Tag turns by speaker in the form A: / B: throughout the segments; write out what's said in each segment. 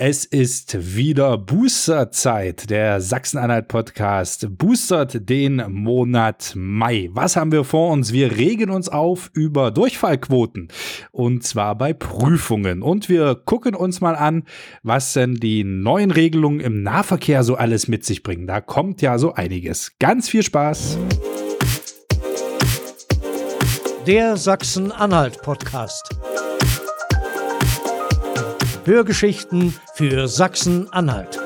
A: Es ist wieder Boosterzeit. Der Sachsen-Anhalt-Podcast boostert den Monat Mai. Was haben wir vor uns? Wir regen uns auf über Durchfallquoten. Und zwar bei Prüfungen. Und wir gucken uns mal an, was denn die neuen Regelungen im Nahverkehr so alles mit sich bringen. Da kommt ja so einiges. Ganz viel Spaß.
B: Der Sachsen-Anhalt-Podcast. Hörgeschichten für Sachsen-Anhalt.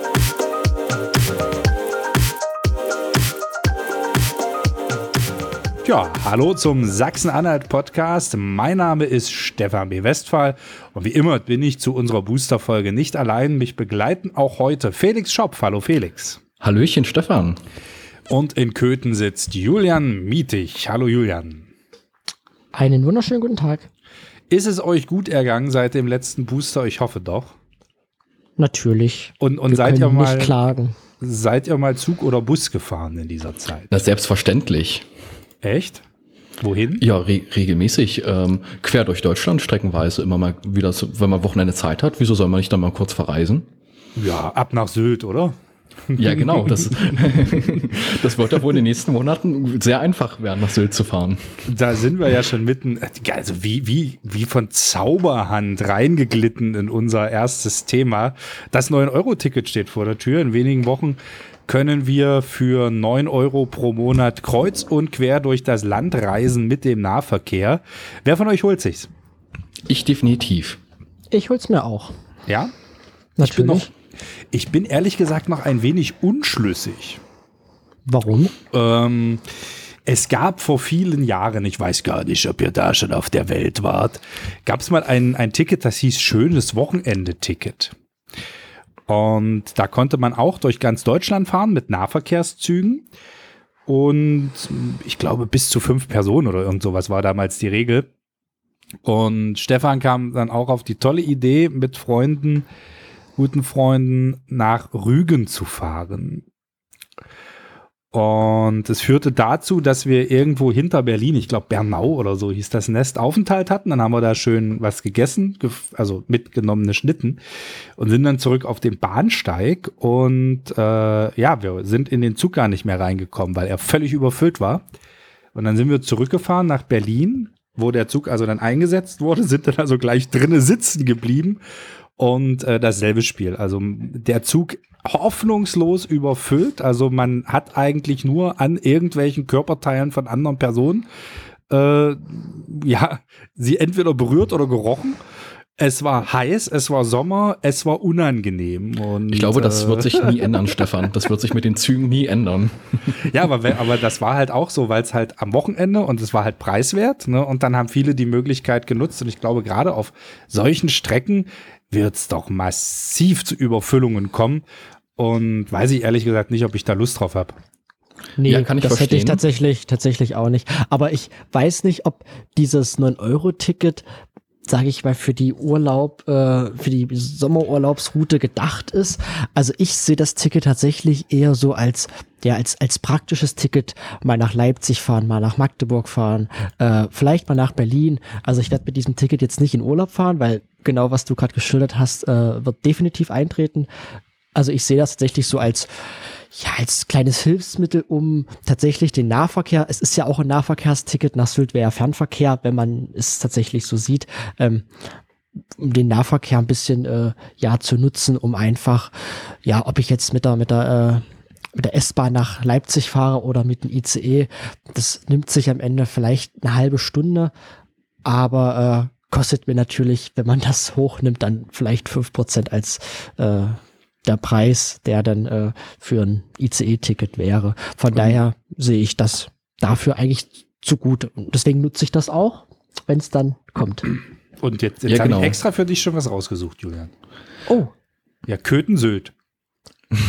A: Ja, hallo zum Sachsen-Anhalt-Podcast. Mein Name ist Stefan B. Westphal und wie immer bin ich zu unserer Booster-Folge nicht allein. Mich begleiten auch heute Felix Schopp. Hallo Felix.
C: Hallöchen Stefan.
A: Und in Köthen sitzt Julian Mietig. Hallo Julian.
D: Einen wunderschönen guten Tag.
A: Ist es euch gut ergangen seit dem letzten Booster? Ich hoffe doch.
D: Natürlich.
A: Und, und seid ihr mal
D: nicht klagen.
A: seid ihr mal Zug oder Bus gefahren in dieser Zeit?
C: Na, selbstverständlich.
A: Echt? Wohin?
C: Ja, re regelmäßig. Ähm, quer durch Deutschland, streckenweise immer mal wieder, so, wenn man Wochenende Zeit hat. Wieso soll man nicht dann mal kurz verreisen?
A: Ja, ab nach Sylt, oder?
C: Ja, genau. Das, das wird ja wohl in den nächsten Monaten sehr einfach werden, nach Sylt zu fahren.
A: Da sind wir ja schon mitten, also wie, wie, wie von Zauberhand reingeglitten in unser erstes Thema. Das 9-Euro-Ticket steht vor der Tür. In wenigen Wochen können wir für 9 Euro pro Monat kreuz und quer durch das Land reisen mit dem Nahverkehr. Wer von euch holt sich's?
C: Ich definitiv.
D: Ich hol's mir auch.
A: Ja?
D: Natürlich.
A: Ich bin, noch, ich bin ehrlich gesagt noch ein wenig unschlüssig.
D: Warum?
A: Ähm, es gab vor vielen Jahren, ich weiß gar nicht, ob ihr da schon auf der Welt wart, gab es mal ein, ein Ticket, das hieß Schönes Wochenende-Ticket. Und da konnte man auch durch ganz Deutschland fahren mit Nahverkehrszügen. Und ich glaube, bis zu fünf Personen oder irgend sowas war damals die Regel. Und Stefan kam dann auch auf die tolle Idee, mit Freunden, guten Freunden nach Rügen zu fahren. Und es führte dazu, dass wir irgendwo hinter Berlin, ich glaube Bernau oder so hieß das Nest, Aufenthalt hatten. Dann haben wir da schön was gegessen, also mitgenommene Schnitten und sind dann zurück auf den Bahnsteig. Und äh, ja, wir sind in den Zug gar nicht mehr reingekommen, weil er völlig überfüllt war. Und dann sind wir zurückgefahren nach Berlin, wo der Zug also dann eingesetzt wurde, sind dann also gleich drinnen sitzen geblieben und äh, dasselbe Spiel. Also der Zug hoffnungslos überfüllt. Also man hat eigentlich nur an irgendwelchen Körperteilen von anderen Personen äh, ja sie entweder berührt oder gerochen. Es war heiß, es war Sommer, es war unangenehm. Und,
C: ich glaube, das
A: äh,
C: wird sich nie ändern, Stefan. Das wird sich mit den Zügen nie ändern.
A: Ja, aber, aber das war halt auch so, weil es halt am Wochenende und es war halt preiswert. Ne? Und dann haben viele die Möglichkeit genutzt. Und ich glaube, gerade auf solchen Strecken wird es doch massiv zu Überfüllungen kommen. Und weiß ich ehrlich gesagt nicht, ob ich da Lust drauf habe.
D: Nee,
C: Ja, kann ich
D: das hätte ich
C: verstehen.
D: tatsächlich, tatsächlich auch nicht. Aber ich weiß nicht, ob dieses 9-Euro-Ticket, sage ich mal, für die Urlaub, äh, für die Sommerurlaubsroute gedacht ist. Also ich sehe das Ticket tatsächlich eher so als, ja, als, als praktisches Ticket, mal nach Leipzig fahren, mal nach Magdeburg fahren, äh, vielleicht mal nach Berlin. Also ich werde mit diesem Ticket jetzt nicht in Urlaub fahren, weil genau was du gerade geschildert hast, äh, wird definitiv eintreten. Also ich sehe das tatsächlich so als, ja, als kleines Hilfsmittel, um tatsächlich den Nahverkehr, es ist ja auch ein Nahverkehrsticket, nach Sylt wäre Fernverkehr, wenn man es tatsächlich so sieht, ähm, um den Nahverkehr ein bisschen äh, ja zu nutzen, um einfach, ja, ob ich jetzt mit der, mit der, äh, mit der S-Bahn nach Leipzig fahre oder mit dem ICE, das nimmt sich am Ende vielleicht eine halbe Stunde, aber äh, kostet mir natürlich, wenn man das hochnimmt, dann vielleicht fünf Prozent als äh, der Preis, der dann äh, für ein ICE-Ticket wäre. Von daher sehe ich das dafür eigentlich zu gut. Und deswegen nutze ich das auch, wenn es dann kommt.
A: Und jetzt, jetzt
C: Ja,
A: habe
C: genau.
A: ich extra für dich schon was rausgesucht, Julian.
D: Oh,
A: Ja, Köthen-Sylt.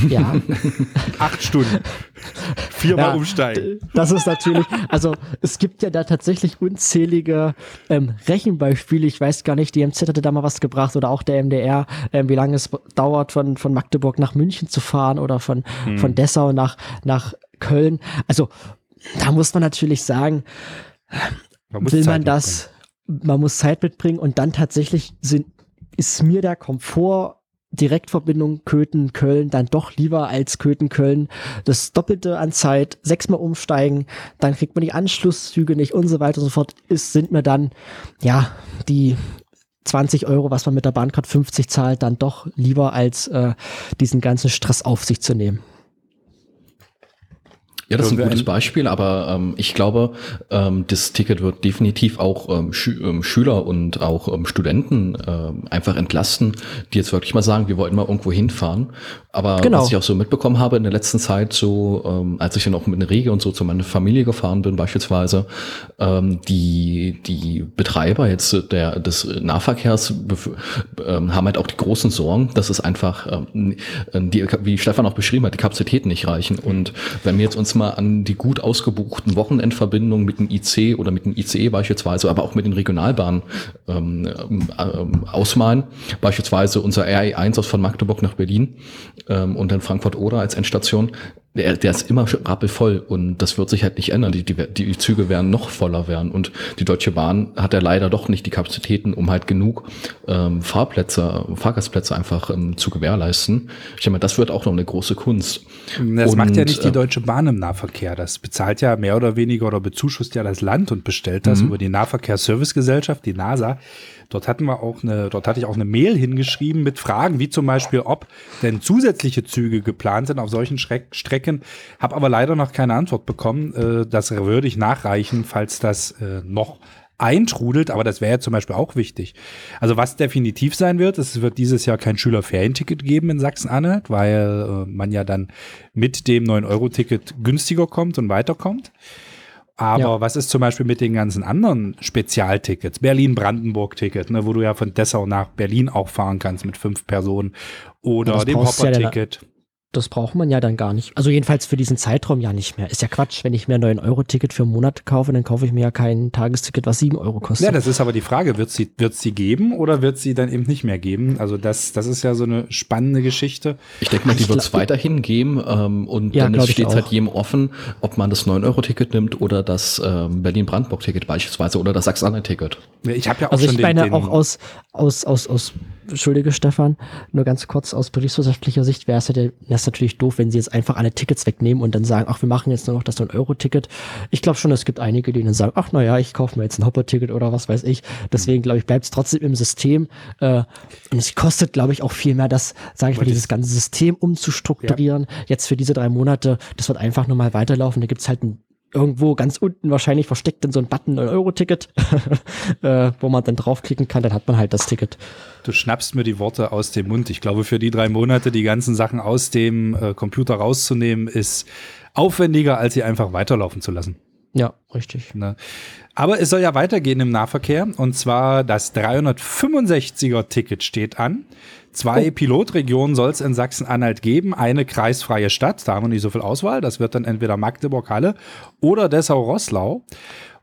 D: Ja.
A: Acht Stunden. Viermal
D: Ja,
A: umsteigen.
D: Das ist natürlich, also es gibt ja da tatsächlich unzählige ähm, Rechenbeispiele. Ich weiß gar nicht, die MZ hatte da mal was gebracht oder auch der MDR, ähm, wie lange es dauert, von, von Magdeburg nach München zu fahren oder von, von Dessau nach, nach Köln. Also da muss man natürlich sagen,
A: Man
D: will
A: Zeit
D: man das, man muss Zeit mitbringen und dann tatsächlich sind, ist mir der Komfort Direktverbindung Köthen-Köln dann doch lieber als Köthen-Köln das Doppelte an Zeit, sechsmal umsteigen, dann kriegt man die Anschlusszüge nicht und so weiter und so fort, ist, sind mir dann, ja, die 20 Euro, was man mit der Bahncard 50 zahlt, dann doch lieber als äh, diesen ganzen Stress auf sich zu nehmen.
C: Ja, das ist ein gutes Beispiel, aber ähm, ich glaube, ähm, das Ticket wird definitiv auch ähm, Schü ähm, Schüler und auch ähm, Studenten ähm, einfach entlasten, die jetzt wirklich mal sagen, wir wollten mal irgendwo hinfahren. Aber genau. was ich auch so mitbekommen habe in der letzten Zeit, so ähm, als ich dann auch mit einer Rege und so zu meiner Familie gefahren bin, beispielsweise, ähm, die die Betreiber jetzt der des Nahverkehrs ähm, haben halt auch die großen Sorgen, dass es einfach, ähm, die, wie Stefan auch beschrieben hat, die Kapazitäten nicht reichen. Und wenn wir jetzt uns mal an die gut ausgebuchten Wochenendverbindungen mit dem IC oder mit dem ICE beispielsweise, aber auch mit den Regionalbahnen ähm, ähm, ausmalen. Beispielsweise unser RE1 aus von Magdeburg nach Berlin und dann Frankfurt-Oder als Endstation der, der ist immer rappelvoll und das wird sich halt nicht ändern. Die, die, die Züge werden noch voller werden und die Deutsche Bahn hat ja leider doch nicht die Kapazitäten, um halt genug ähm, Fahrplätze, Fahrgastplätze einfach ähm, zu gewährleisten. Ich denke mal, das wird auch noch eine große Kunst.
A: Das und, macht ja nicht die äh, Deutsche Bahn im Nahverkehr. Das bezahlt ja mehr oder weniger oder bezuschusst ja das Land und bestellt das mhm. über die Nahverkehrsservicegesellschaft, die NASA. Dort hatten wir auch eine, dort hatte ich auch eine Mail hingeschrieben mit Fragen, wie zum Beispiel, ob denn zusätzliche Züge geplant sind auf solchen Schreck Strecken. Habe aber leider noch keine Antwort bekommen. Äh, das würde ich nachreichen, falls das äh, noch eintrudelt, aber das wäre ja zum Beispiel auch wichtig. Also was definitiv sein wird, es wird dieses Jahr kein Schülerferienticket geben in Sachsen-Anhalt, weil äh, man ja dann mit dem 9-Euro-Ticket günstiger kommt und weiterkommt. Aber ja. was ist zum Beispiel mit den ganzen anderen Spezialtickets? Berlin-Brandenburg-Ticket, ne, wo du ja von Dessau nach Berlin auch fahren kannst mit fünf Personen. Oder ja, dem Hopper-Ticket.
D: Ja das braucht man ja dann gar nicht. Also jedenfalls für diesen Zeitraum ja nicht mehr. Ist ja Quatsch, wenn ich mir ein 9-Euro-Ticket für einen Monat kaufe, dann kaufe ich mir ja kein Tagesticket, was 7 Euro kostet.
A: Ja, das ist aber die Frage, wird sie, wird sie geben oder wird sie dann eben nicht mehr geben? Also das, das ist ja so eine spannende Geschichte.
C: Ich denke mal, die wird es weiterhin geben ähm, und ja, dann steht es halt jedem offen, ob man das 9-Euro-Ticket nimmt oder das ähm, Berlin-Brandenburg-Ticket beispielsweise oder das Sachsen-Anhalt-Ticket.
D: Ich habe ja auch also schon ich meine den, auch aus, aus, aus, aus Entschuldige Stefan, nur ganz kurz aus betriebswirtschaftlicher Sicht wäre es ja das natürlich doof, wenn sie jetzt einfach alle Tickets wegnehmen und dann sagen, ach, wir machen jetzt nur noch das 9-Euro-Ticket. Ich glaube schon, es gibt einige, die dann sagen, ach naja, ich kaufe mir jetzt ein Hopper-Ticket oder was weiß ich. Deswegen glaube ich, bleibt es trotzdem im System. Äh, und es kostet, glaube ich, auch viel mehr, das, sage ich mal, dieses ganze System umzustrukturieren. Ja. Jetzt für diese drei Monate, das wird einfach nur mal weiterlaufen. Da gibt's halt ein irgendwo ganz unten wahrscheinlich versteckt in so ein Button ein Euro-Ticket, äh, wo man dann draufklicken kann, dann hat man halt das Ticket.
A: Du schnappst mir die Worte aus dem Mund. Ich glaube, für die drei Monate die ganzen Sachen aus dem äh, Computer rauszunehmen, ist aufwendiger, als sie einfach weiterlaufen zu lassen.
D: Ja, richtig.
A: Ne? Aber es soll ja weitergehen im Nahverkehr und zwar das 365er Ticket steht an. Zwei oh. Pilotregionen soll es in Sachsen-Anhalt geben, eine kreisfreie Stadt, da haben wir nicht so viel Auswahl, das wird dann entweder Magdeburg-Halle oder Dessau-Rosslau.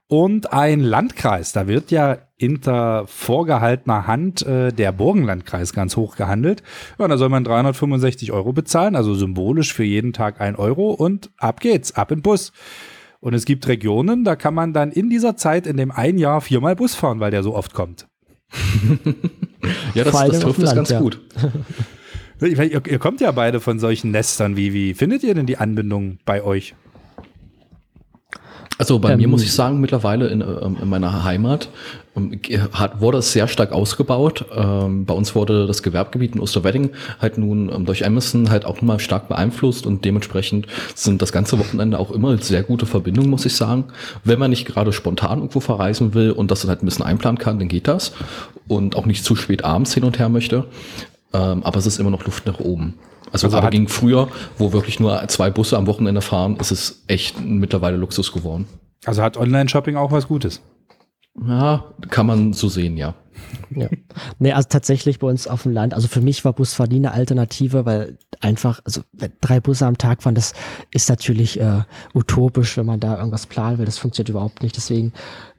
A: Und ein Landkreis, da wird ja hinter vorgehaltener Hand äh, der Burgenlandkreis ganz hoch gehandelt. Ja, da soll man 365 Euro bezahlen, also symbolisch für jeden Tag ein Euro und ab geht's, ab in Bus. Und es gibt Regionen, da kann man dann in dieser Zeit, in dem ein Jahr, viermal Bus fahren, weil der so oft kommt.
C: ja, das, das trifft es ganz ja. gut.
A: ihr, ihr, kommt ja beide von solchen Nestern. Wie, wie findet ihr denn die Anbindung bei euch?
C: Also bei ähm, mir muss ich sagen, mittlerweile in, ähm, in meiner Heimat ähm, hat, wurde es sehr stark ausgebaut. Ähm, bei uns wurde das Gewerbegebiet in Osterwedding halt nun ähm, durch Amazon halt auch mal stark beeinflusst und dementsprechend sind das ganze Wochenende auch immer sehr gute Verbindungen, muss ich sagen. Wenn man nicht gerade spontan irgendwo verreisen will und das dann halt ein bisschen einplanen kann, dann geht das und auch nicht zu spät abends hin und her möchte. Ähm, aber es ist immer noch Luft nach oben. Also, also gerade gegen früher, wo wirklich nur zwei Busse am Wochenende fahren, ist es echt mittlerweile Luxus geworden.
A: Also hat Online-Shopping auch was Gutes?
C: Ja, kann man so sehen, ja.
D: Ja. Nee, also tatsächlich bei uns auf dem Land, also für mich war Busfahren eine Alternative, weil einfach, also drei Busse am Tag fahren, das ist natürlich äh, utopisch, wenn man da irgendwas planen will. Das funktioniert überhaupt nicht. Deswegen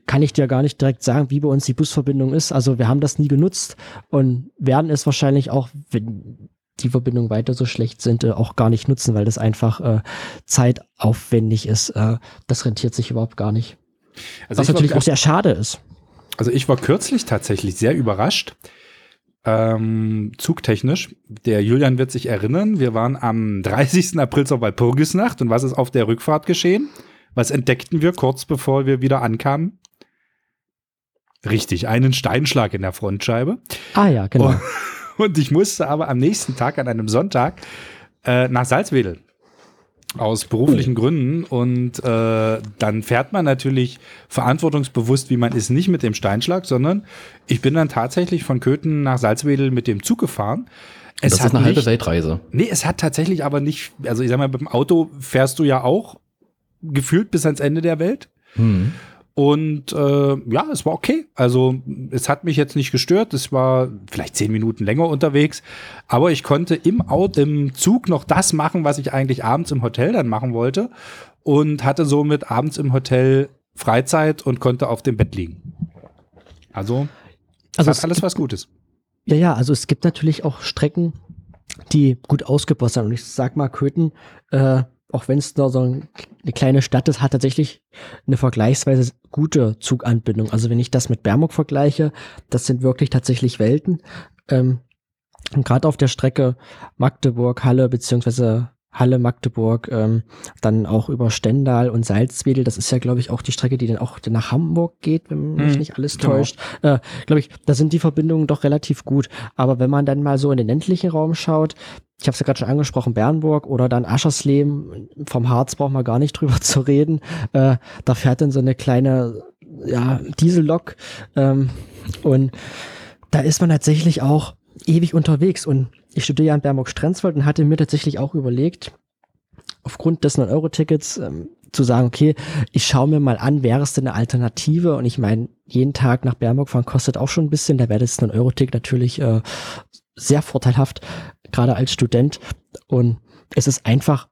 D: kann ich dir gar nicht direkt sagen, wie bei uns die Busverbindung ist. Also wir haben das nie genutzt und werden es wahrscheinlich auch, wenn die Verbindungen weiter so schlecht sind, äh, auch gar nicht nutzen, weil das einfach äh, zeitaufwendig ist. Äh, das rentiert sich überhaupt gar nicht. Also Was natürlich auch sehr schade ist.
A: Also ich war kürzlich tatsächlich sehr überrascht. ähm, zugtechnisch. Der Julian wird sich erinnern, wir waren am 30. April zur Walpurgisnacht und was ist auf der Rückfahrt geschehen? Was entdeckten wir kurz bevor wir wieder ankamen? Richtig, einen Steinschlag in der Frontscheibe.
D: Ah ja, genau.
A: Und, und ich musste aber am nächsten Tag, an einem Sonntag, äh, nach Salzwedel. Aus beruflichen Gründen. Und äh, dann fährt man natürlich verantwortungsbewusst, wie man ist, nicht mit dem Steinschlag, sondern ich bin dann tatsächlich von Köthen nach Salzwedel mit dem Zug gefahren.
C: das ist
A: hat
C: eine halbe
A: nicht-
C: Weltreise.
A: Nee, es hat tatsächlich aber nicht, also ich sag mal, mit dem Auto fährst du ja auch gefühlt bis ans Ende der Welt.
C: Hm.
A: Und äh, ja, es war okay. Also es hat mich jetzt nicht gestört. Es war vielleicht zehn Minuten länger unterwegs, aber ich konnte im Auto, im Zug noch das machen, was ich eigentlich abends im Hotel dann machen wollte und hatte somit abends im Hotel Freizeit und konnte auf dem Bett liegen. Also,
D: Also
A: hat
D: es
A: alles was Gutes.
D: ja, ja, also es gibt natürlich auch Strecken, die gut ausgebaut sind. Und ich sag mal, Köthen, äh, auch wenn es nur so ein, eine kleine Stadt ist, hat tatsächlich eine vergleichsweise gute Zuganbindung. Also wenn ich das mit Bermuk vergleiche, das sind wirklich tatsächlich Welten. Ähm, und gerade auf der Strecke Magdeburg, Halle beziehungsweise Halle, Magdeburg, ähm, dann auch über Stendal und Salzwedel. Das ist ja, glaube ich, auch die Strecke, die dann auch nach Hamburg geht, wenn mich
A: Mhm,
D: nicht alles
A: genau.
D: täuscht. Äh, glaube ich, da sind die Verbindungen doch relativ gut. Aber wenn man dann mal so in den ländlichen Raum schaut, ich habe es ja gerade schon angesprochen, Bernburg oder dann Aschersleben, vom Harz braucht man gar nicht drüber zu reden. Äh, da fährt dann so eine kleine ja, Diesellok ähm, und da ist man tatsächlich auch ewig unterwegs. Und ich studiere ja in Bernburg-Strenzwald und hatte mir tatsächlich auch überlegt, aufgrund des 9-Euro-Tickets ähm, zu sagen, okay, ich schaue mir mal an, wäre es denn eine Alternative? Und ich meine, jeden Tag nach Bernburg fahren kostet auch schon ein bisschen. Da wäre das 9-Euro-Ticket natürlich äh, sehr vorteilhaft, gerade als Student. Und es ist einfach,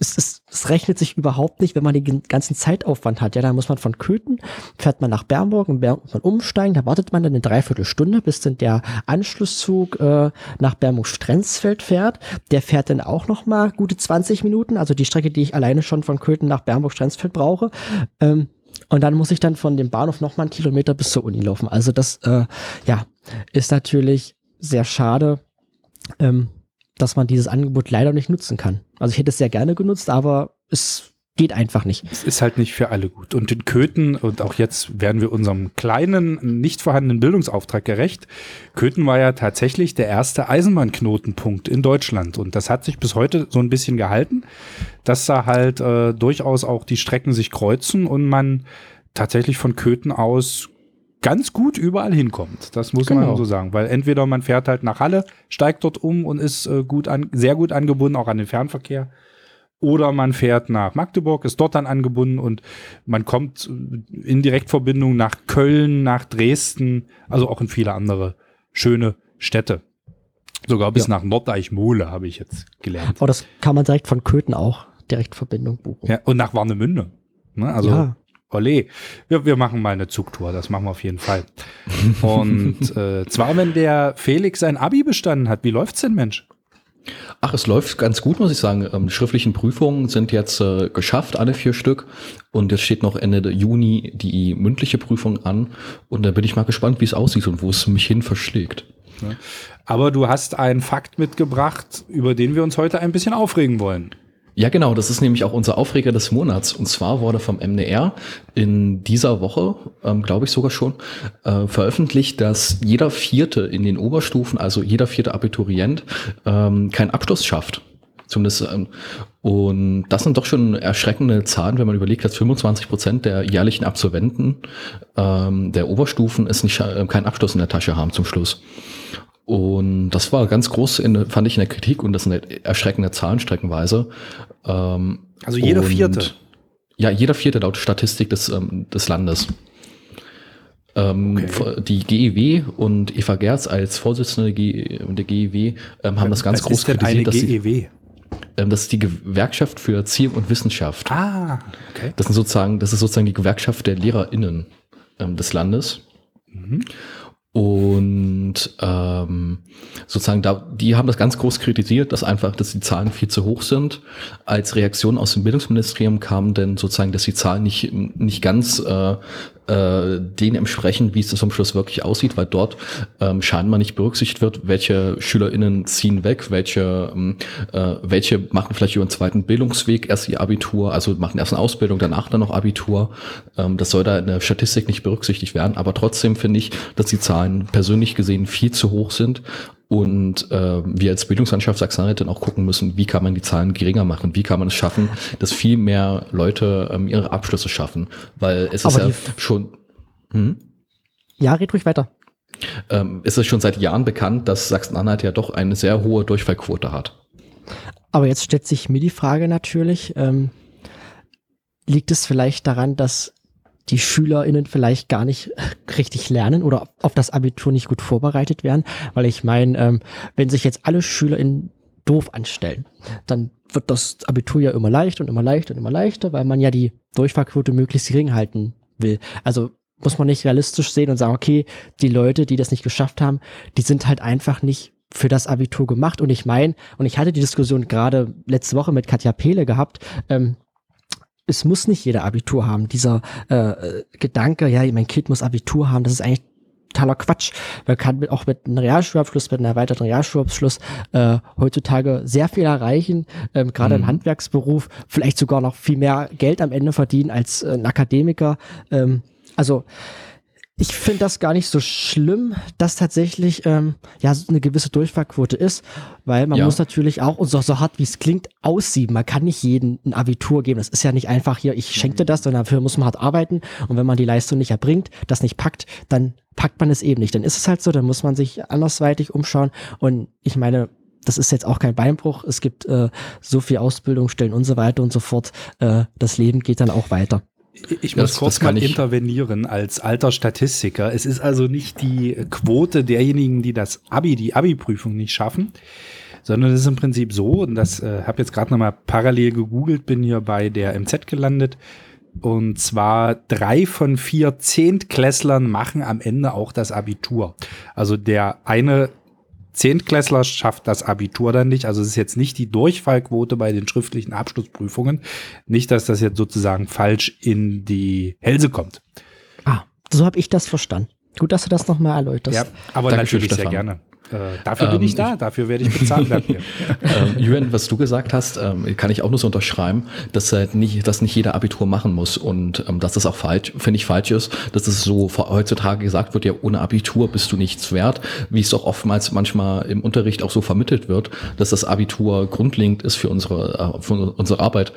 D: es, ist, es rechnet sich überhaupt nicht, wenn man den ganzen Zeitaufwand hat. Ja, da muss man von Köthen, fährt man nach Bernburg, in Bernburg muss man umsteigen, da wartet man dann eine Dreiviertelstunde, bis dann der Anschlusszug äh, nach Bernburg-Strenzfeld fährt. Der fährt dann auch noch mal gute 20 Minuten, also die Strecke, die ich alleine schon von Köthen nach Bernburg-Strenzfeld brauche. Ähm, und dann muss ich dann von dem Bahnhof noch mal einen Kilometer bis zur Uni laufen. Also das, äh, ja, ist natürlich sehr schade, ähm, dass man dieses Angebot leider nicht nutzen kann. Also ich hätte es sehr gerne genutzt, aber es geht einfach nicht.
A: Es ist halt nicht für alle gut. Und in Köthen, und auch jetzt werden wir unserem kleinen, nicht vorhandenen Bildungsauftrag gerecht, Köthen war ja tatsächlich der erste Eisenbahnknotenpunkt in Deutschland. Und das hat sich bis heute so ein bisschen gehalten, dass da halt äh, durchaus auch die Strecken sich kreuzen und man tatsächlich von Köthen aus ganz gut überall hinkommt. Das muss
D: Genau.
A: man so sagen. Weil entweder man fährt halt nach Halle, steigt dort um und ist äh, gut an, sehr gut angebunden, auch an den Fernverkehr. Oder man fährt nach Magdeburg, ist dort dann angebunden und man kommt äh, in Direktverbindung nach Köln, nach Dresden, also auch in viele andere schöne Städte. Sogar bis
D: Ja.
A: nach Nordeichmole habe ich jetzt gelernt.
D: Aber das kann man direkt von Köthen auch direkt Verbindung buchen.
A: Ja, und nach Warnemünde. Ne, also
D: Ja.
A: Olé. Wir, wir machen mal eine Zugtour, das machen wir auf jeden Fall. Und äh, zwar, wenn der Felix sein Abi bestanden hat, wie läuft's denn, Mensch?
C: Ach, es läuft ganz gut, muss ich sagen. Ähm, die schriftlichen Prüfungen sind jetzt äh, geschafft, alle vier Stück. Und jetzt steht noch Ende Juni die mündliche Prüfung an. Und da bin ich mal gespannt, wie es aussieht und wo es mich hin verschlägt.
A: Aber du hast einen Fakt mitgebracht, über den wir uns heute ein bisschen aufregen wollen.
C: Ja, genau, das ist nämlich auch unser Aufreger des Monats. Und zwar wurde vom MDR in dieser Woche, ähm, glaube ich sogar schon, äh, veröffentlicht, dass jeder Vierte in den Oberstufen, also jeder vierte Abiturient, ähm, keinen Abschluss schafft. Zumindest, ähm, und das sind doch schon erschreckende Zahlen, wenn man überlegt, dass 25 Prozent der jährlichen Absolventen ähm, der Oberstufen es nicht, äh, keinen Abschluss in der Tasche haben zum Schluss. Und das war ganz groß, in, fand ich in der Kritik und das sind erschreckende Zahlen streckenweise. Ähm,
A: Also jeder
C: und-
A: Vierte.
C: Ja, jeder Vierte laut Statistik des, ähm, des Landes. Ähm,
A: Okay.
C: Die GEW und Eva Gerz als Vorsitzende der GEW ähm, haben das ganz
A: Was
C: groß
A: ist denn eine
C: kritisiert. Sie,
A: GEW?
C: ähm, das ist die Gewerkschaft für Erziehung und Wissenschaft.
A: Ah, okay.
C: Das sind sozusagen, das ist sozusagen die Gewerkschaft der LehrerInnen ähm, des Landes.
A: Mhm.
C: Und ähm, sozusagen da, die haben das ganz groß kritisiert, dass einfach, dass die Zahlen viel zu hoch sind. Als Reaktion aus dem Bildungsministerium kam denn sozusagen, dass die Zahlen nicht nicht ganz äh, äh, denen entsprechen, wie es zum Schluss wirklich aussieht, weil dort ähm, scheinbar nicht berücksichtigt wird, welche SchülerInnen ziehen weg, welche, ähm, äh, welche machen vielleicht ihren zweiten Bildungsweg, erst ihr Abitur, also machen erst eine Ausbildung, danach dann noch Abitur. Ähm, das soll da in der Statistik nicht berücksichtigt werden, aber trotzdem finde ich, dass die Zahlen persönlich gesehen viel zu hoch sind und äh, wir als Bildungslandschaft Sachsen-Anhalt dann auch gucken müssen, wie kann man die Zahlen geringer machen, wie kann man es schaffen, dass viel mehr Leute ähm, ihre Abschlüsse schaffen, weil es
D: Aber
C: ist ja schon hm?
D: Ja, red ruhig weiter.
C: ähm, es ist schon seit Jahren bekannt, dass Sachsen-Anhalt ja doch eine sehr hohe Durchfallquote hat.
D: Aber jetzt stellt sich mir die Frage natürlich, ähm, liegt es vielleicht daran, dass die SchülerInnen vielleicht gar nicht richtig lernen oder auf das Abitur nicht gut vorbereitet werden? Weil ich meine, ähm, wenn sich jetzt alle SchülerInnen doof anstellen, dann wird das Abitur ja immer leicht und immer leichter und immer leichter, weil man ja die Durchfallquote möglichst gering halten will. Also muss man nicht realistisch sehen und sagen, okay, die Leute, die das nicht geschafft haben, die sind halt einfach nicht für das Abitur gemacht. Und ich meine, und ich hatte die Diskussion gerade letzte Woche mit Katja Pehle gehabt, ähm, es muss nicht jeder Abitur haben. Dieser äh, Gedanke, ja, mein Kind muss Abitur haben, das ist eigentlich totaler Quatsch. Man kann mit, auch mit einem Realschulabschluss, mit einem erweiterten Realschulabschluss äh, heutzutage sehr viel erreichen, ähm, gerade
C: Mhm.
D: im Handwerksberuf, vielleicht sogar noch viel mehr Geld am Ende verdienen als äh, ein Akademiker. Ähm, also ich finde das gar nicht so schlimm, dass tatsächlich ähm, ja so eine gewisse Durchfallquote ist, weil man
C: Ja.
D: muss natürlich auch, und so, so hart wie es klingt, aussieben. Man kann nicht jedem ein Abitur geben. Das ist ja nicht einfach hier, ich schenke dir das, sondern dafür muss man hart arbeiten. Und wenn man die Leistung nicht erbringt, das nicht packt, dann packt man es eben nicht. Dann ist es halt so, dann muss man sich andersweitig umschauen. Und ich meine, das ist jetzt auch kein Beinbruch. Es gibt äh, so viel Ausbildungsstellen und so weiter und so fort. Äh, das Leben geht dann auch weiter.
A: Ich
C: Das-
A: muss kurz
C: das
A: mal intervenieren als alter Statistiker. Es ist also nicht die Quote derjenigen, die das Abi, die Abi-Prüfung nicht schaffen, sondern es ist im Prinzip so, und das äh, habe jetzt gerade nochmal parallel gegoogelt, bin hier bei der MZ gelandet. Und zwar drei von vier Zehntklässlern machen am Ende auch das Abitur. Also der eine Zehntklässler schafft das Abitur dann nicht. Also es ist jetzt nicht die Durchfallquote bei den schriftlichen Abschlussprüfungen. Nicht, dass das jetzt sozusagen falsch in die Hälse kommt.
D: Ah, so habe ich das verstanden. Gut, dass du das nochmal erläuterst.
A: Ja, aber
C: Dankeschön,
A: natürlich sehr gerne. Äh, dafür bin
C: Ähm,
A: ich da, dafür werde ich bezahlt
C: ähm, Jürgen, was du gesagt hast, ähm, kann ich auch nur so unterschreiben, dass halt nicht, dass nicht jeder Abitur machen muss. Und ähm, dass das auch falsch, finde ich falsch ist, dass es so heutzutage gesagt wird, ja ohne Abitur bist du nichts wert, wie es auch oftmals manchmal im Unterricht auch so vermittelt wird, dass das Abitur grundlegend ist für unsere, äh, für unsere Arbeit.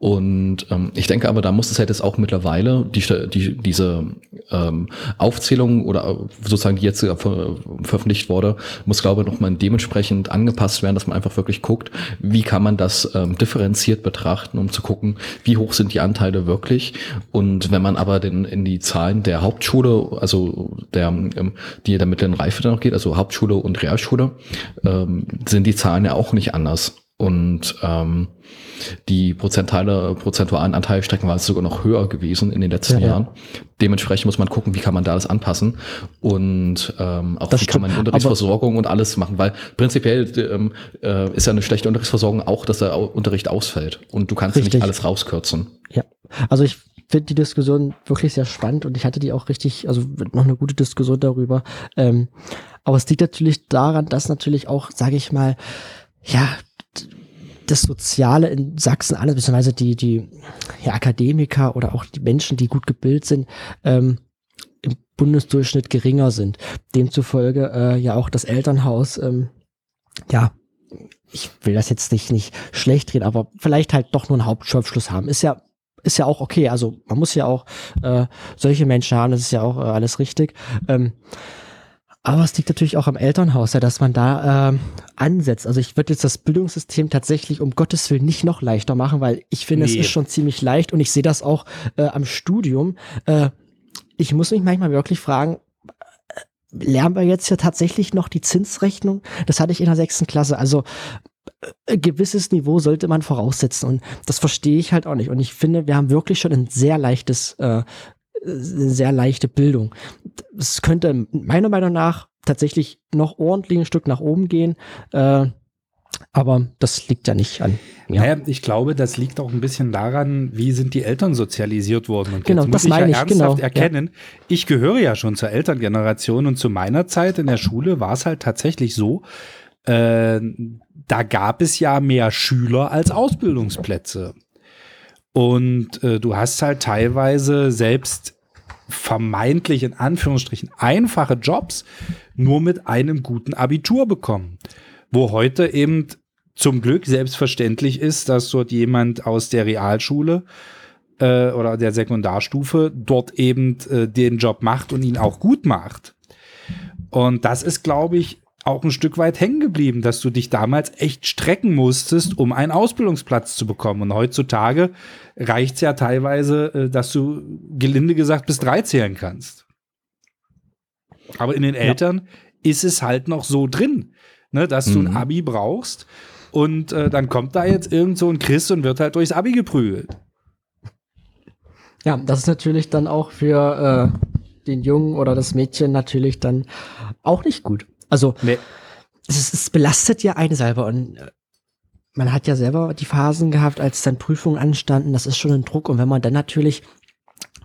C: Und ähm, ich denke aber, da muss es halt jetzt auch mittlerweile die, die, diese ähm, Aufzählung oder äh, sozusagen die jetzt äh, ver veröffentlicht wurde, muss glaube ich nochmal dementsprechend angepasst werden, dass man einfach wirklich guckt, wie kann man das ähm, differenziert betrachten, um zu gucken, wie hoch sind die Anteile wirklich. Und wenn man aber den, in die Zahlen der Hauptschule, also der, ähm, die der mittleren Reife dann noch geht, also Hauptschule und Realschule, ähm, sind die Zahlen ja auch nicht anders. Und ähm, die Prozentteile, prozentualen Anteile streckenweise sogar noch höher gewesen in den letzten
D: Ja, ja.
C: Jahren. Dementsprechend muss man gucken, wie kann man da das anpassen und ähm, auch
D: Das
C: wie kann man Unterrichtsversorgung und alles machen, weil prinzipiell ähm, äh, ist ja eine schlechte Unterrichtsversorgung auch, dass der Unterricht ausfällt und du kannst
D: Richtig.
C: nicht alles rauskürzen.
D: Ja, also ich finde die Diskussion wirklich sehr spannend und ich hatte die auch richtig, also noch eine gute Diskussion darüber. Ähm, aber es liegt natürlich daran, dass natürlich auch, sage ich mal, ja, das Soziale in Sachsen, alles, beziehungsweise die, die ja, Akademiker oder auch die Menschen, die gut gebildet sind, ähm, im Bundesdurchschnitt geringer sind. Demzufolge äh, ja auch das Elternhaus, ähm, ja, ich will das jetzt nicht, nicht schlecht reden, aber vielleicht halt doch nur einen Hauptschulabschluss haben. Ist ja, ist ja auch okay. Also man muss ja auch äh, solche Menschen haben, das ist ja auch äh, alles richtig. Ähm, aber es liegt natürlich auch am Elternhaus, ja, dass man da ähm, ansetzt. Also ich würde jetzt das Bildungssystem tatsächlich um Gottes Willen nicht noch leichter machen, weil ich finde, es
A: Nee.
D: ist schon ziemlich leicht und ich sehe das auch äh, am Studium. Äh, ich muss mich manchmal wirklich fragen, äh, lernen wir jetzt hier tatsächlich noch die Zinsrechnung? Das hatte ich in der sechsten Klasse. Also äh, ein gewisses Niveau sollte man voraussetzen und das verstehe ich halt auch nicht. Und ich finde, wir haben wirklich schon ein sehr leichtes, äh, äh, eine sehr leichte Bildung. Es könnte meiner Meinung nach tatsächlich noch ordentlich ein Stück nach oben gehen. Äh, aber das liegt ja nicht an.
A: Ja. Naja, ich glaube, das liegt auch ein bisschen daran, wie sind die Eltern sozialisiert worden. Und
D: genau,
A: jetzt
D: das
A: muss ich
D: meine
A: ja
D: ich, genau.
A: ernsthaft erkennen, ja. ich gehöre ja schon zur Elterngeneration und zu meiner Zeit in der Schule war es halt tatsächlich so, äh, da gab es ja mehr Schüler als Ausbildungsplätze. Und äh, du hast halt teilweise selbst vermeintlich in Anführungsstrichen einfache Jobs nur mit einem guten Abitur bekommen. Wo heute eben zum Glück selbstverständlich ist, dass dort jemand aus der Realschule äh, oder der Sekundarstufe dort eben äh, den Job macht und ihn auch gut macht. Und das ist, glaube ich, auch ein Stück weit hängen geblieben, dass du dich damals echt strecken musstest, um einen Ausbildungsplatz zu bekommen. Und heutzutage reicht es ja teilweise, äh, dass du gelinde gesagt bis drei zählen kannst. Aber in den Eltern ja. ist es halt noch so drin, ne, dass mhm. du ein mhm. Abi brauchst und äh, dann kommt da jetzt irgend so ein Chris und wird halt durchs Abi geprügelt.
D: Ja, das ist natürlich dann auch für äh, den Jungen oder das Mädchen natürlich dann auch nicht gut. Also nee. es, es, belastet ja einen selber und äh, man hat ja selber die Phasen gehabt, als dann Prüfungen anstanden, das ist schon ein Druck und wenn man dann natürlich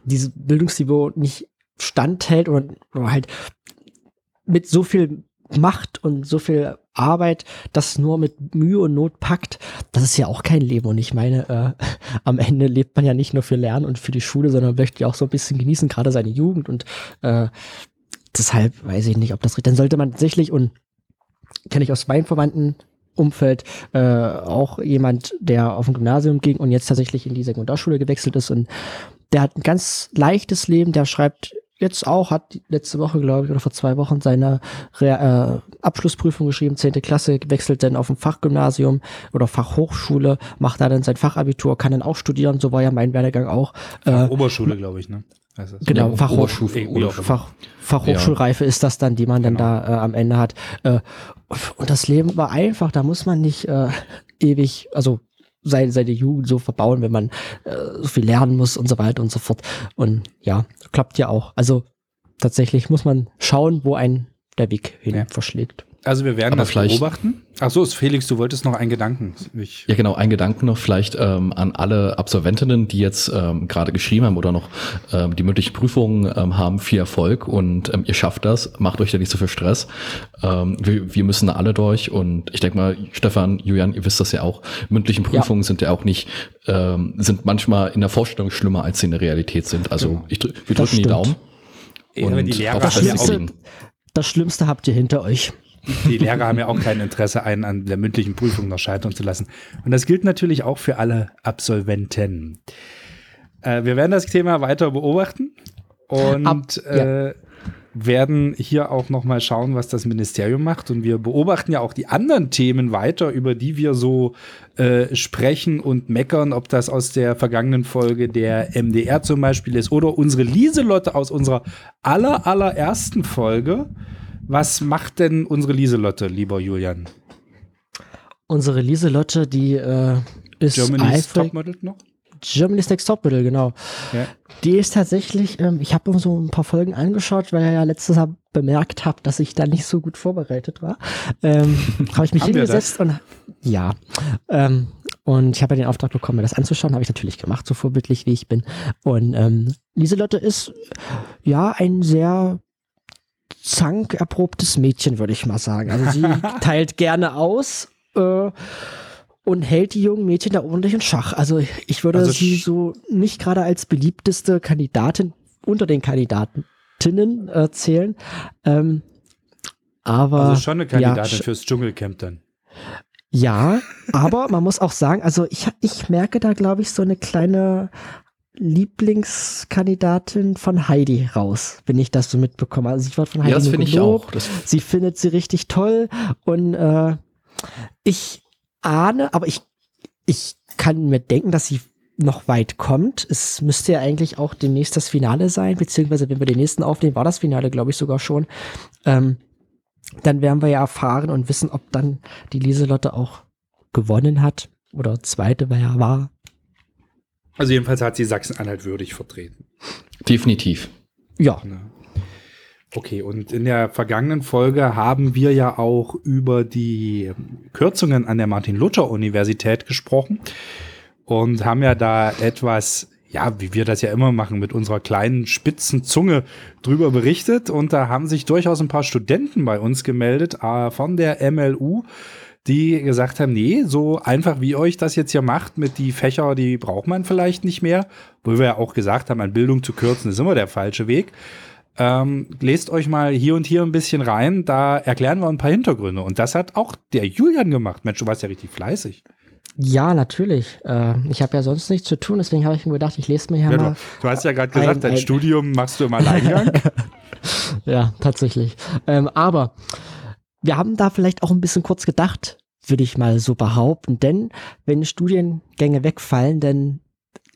D: dieses Bildungsniveau nicht standhält oder, oder halt mit so viel Macht und so viel Arbeit das nur mit Mühe und Not packt, das ist ja auch kein Leben. Und ich meine, äh, am Ende lebt man ja nicht nur für Lernen und für die Schule, sondern möchte ja auch so ein bisschen genießen, gerade seine Jugend. Und äh, deshalb weiß ich nicht, ob das dann sollte man tatsächlich und kenne ich aus meinem Verwandten Umfeld äh, auch jemand, der auf dem Gymnasium ging und jetzt tatsächlich in die Sekundarschule gewechselt ist und der hat ein ganz leichtes Leben, der schreibt jetzt auch, hat letzte Woche, glaube ich, oder vor zwei Wochen seine Re äh, Abschlussprüfung geschrieben, zehnte Klasse, wechselt dann auf ein Fachgymnasium oder Fachhochschule, macht da dann sein Fachabitur, kann dann auch studieren, so war ja mein Werdegang auch.
A: Äh, Oberschule, glaube ich, ne?
D: Genau, ja, Fachhoch Fach Fachhochschulreife ja. ist das dann, die man genau. dann da äh, am Ende hat. Äh, und das Leben war einfach, da muss man nicht äh, ewig, also seine, seine Jugend so verbauen, wenn man äh, so viel lernen muss und so weiter und so fort. Und ja, klappt ja auch. Also tatsächlich muss man schauen, wo ein der Weg hin ja. verschlägt.
A: Also wir werden
C: Aber
A: das beobachten. Ach so, Felix, du wolltest noch einen Gedanken.
C: Ich ja, genau, einen Gedanken noch vielleicht ähm, an alle Absolventinnen, die jetzt ähm, gerade geschrieben haben oder noch ähm, die mündlichen Prüfungen ähm, haben. Viel Erfolg und ähm, ihr schafft das. Macht euch da nicht so viel Stress. Ähm, wir, wir müssen alle durch und ich denke mal, Stefan, Julian, ihr wisst das ja auch. Mündlichen Prüfungen ja. sind ja auch nicht, ähm, sind manchmal in der Vorstellung schlimmer, als sie in der Realität sind. Also genau. ich, wir drücken die Daumen.
A: Und die Lehrer
D: das, Schlimmste, das Schlimmste habt ihr hinter euch
A: die Lehrer haben ja auch kein Interesse, einen an der mündlichen Prüfung noch scheitern zu lassen. Und das gilt natürlich auch für alle Absolventen. Äh, wir werden das Thema weiter beobachten und Ab, ja. äh, werden hier auch noch mal schauen, was das Ministerium macht. Und wir beobachten ja auch die anderen Themen weiter, über die wir so äh, sprechen und meckern, ob das aus der vergangenen Folge der MDR zum Beispiel ist oder unsere Lieselotte aus unserer aller, allerersten Folge. Was macht denn unsere Lieselotte, lieber Julian?
D: Unsere Lieselotte, die äh, ist
A: Germany's Topmodel noch?
D: Germany's Next Topmodel, genau. Ja. Die ist tatsächlich, ähm, ich habe so ein paar Folgen angeschaut, weil ihr ja letztes Jahr bemerkt habt, dass ich da nicht so gut vorbereitet war. Ähm, habe ich mich hingesetzt und ja. Ähm, und ich habe ja den Auftrag bekommen, mir das anzuschauen, habe ich natürlich gemacht, so vorbildlich wie ich bin. Und ähm, Lieselotte ist ja ein sehr zankerprobtes Mädchen, würde ich mal sagen. Also sie teilt gerne aus äh, und hält die jungen Mädchen da ordentlich in Schach. Also ich würde also sie so nicht gerade als beliebteste Kandidatin unter den Kandidatinnen äh, zählen. Ähm, aber
A: also schon eine Kandidatin ja, fürs Dschungelcamp dann.
D: Ja, aber man muss auch sagen, also ich, ich merke da, glaube ich, so eine kleine Lieblingskandidatin von Heidi raus, wenn ich das so mitbekomme. Also ich war von Heidi ja,
C: das finde ich auch.
D: Das sie findet sie richtig toll und äh, ich ahne, aber ich ich kann mir denken, dass sie noch weit kommt. Es müsste ja eigentlich auch demnächst das Finale sein, beziehungsweise wenn wir den nächsten aufnehmen, war das Finale, glaube ich, sogar schon. Ähm, dann werden wir ja erfahren und wissen, ob dann die Lieselotte auch gewonnen hat oder zweite war ja war.
A: Also jedenfalls hat sie Sachsen-Anhalt würdig vertreten.
C: Definitiv.
D: Ja.
A: Okay, und in der vergangenen Folge haben wir ja auch über die Kürzungen an der Martin-Luther-Universität gesprochen und haben ja da etwas, ja, wie wir das ja immer machen, mit unserer kleinen spitzen Zunge drüber berichtet. Und da haben sich durchaus ein paar Studenten bei uns gemeldet äh, von der MLU, die gesagt haben, nee, so einfach wie euch das jetzt hier macht mit die Fächer, die braucht man vielleicht nicht mehr. Wo wir ja auch gesagt haben, an Bildung zu kürzen ist immer der falsche Weg. Ähm, lest euch mal hier und hier ein bisschen rein, da erklären wir ein paar Hintergründe. Und das hat auch der Julian gemacht. Mensch, du warst ja richtig fleißig.
D: Ja, natürlich. Äh, ich habe ja sonst nichts zu tun, deswegen habe ich mir gedacht, ich lese mir hier
A: Ja,
D: mal.
A: du, du hast ja gerade gesagt,
D: ein-
A: dein
D: ein-
A: Studium machst du im Alleingang.
D: Ja, tatsächlich. Ähm, aber wir haben da vielleicht auch ein bisschen kurz gedacht, würde ich mal so behaupten. Denn wenn Studiengänge wegfallen, dann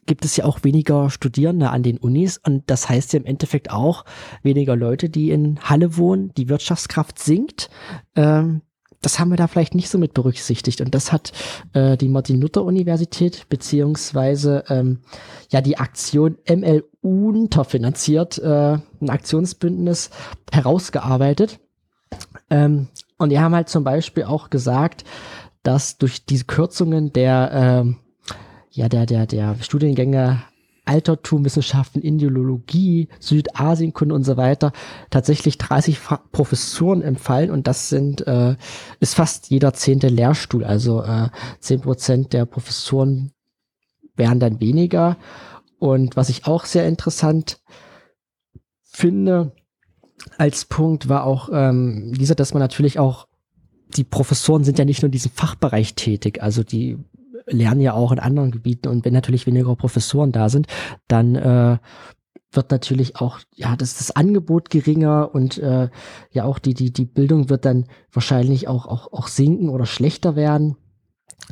D: gibt es ja auch weniger Studierende an den Unis und das heißt ja im Endeffekt auch weniger Leute, die in Halle wohnen, die Wirtschaftskraft sinkt. Ähm, das haben wir da vielleicht nicht so mit berücksichtigt und das hat äh, die Martin-Luther-Universität beziehungsweise ähm, ja die Aktion ML unterfinanziert, äh, ein Aktionsbündnis herausgearbeitet. Ähm, und die haben halt zum Beispiel auch gesagt, dass durch diese Kürzungen der, ähm, ja, der, der, der Studiengänge Altertum, Wissenschaften, Ideologie, Südasienkunde und so weiter tatsächlich 30 Fa Professuren empfallen und das sind äh, ist fast jeder zehnte Lehrstuhl, also äh, 10 Prozent der Professuren wären dann weniger. Und was ich auch sehr interessant finde als Punkt war auch ähm, dieser, dass man natürlich auch die Professoren sind ja nicht nur in diesem Fachbereich tätig, also die lernen ja auch in anderen Gebieten und wenn natürlich weniger Professoren da sind, dann äh, wird natürlich auch ja das das Angebot geringer und äh, ja auch die die die Bildung wird dann wahrscheinlich auch auch auch sinken oder schlechter werden.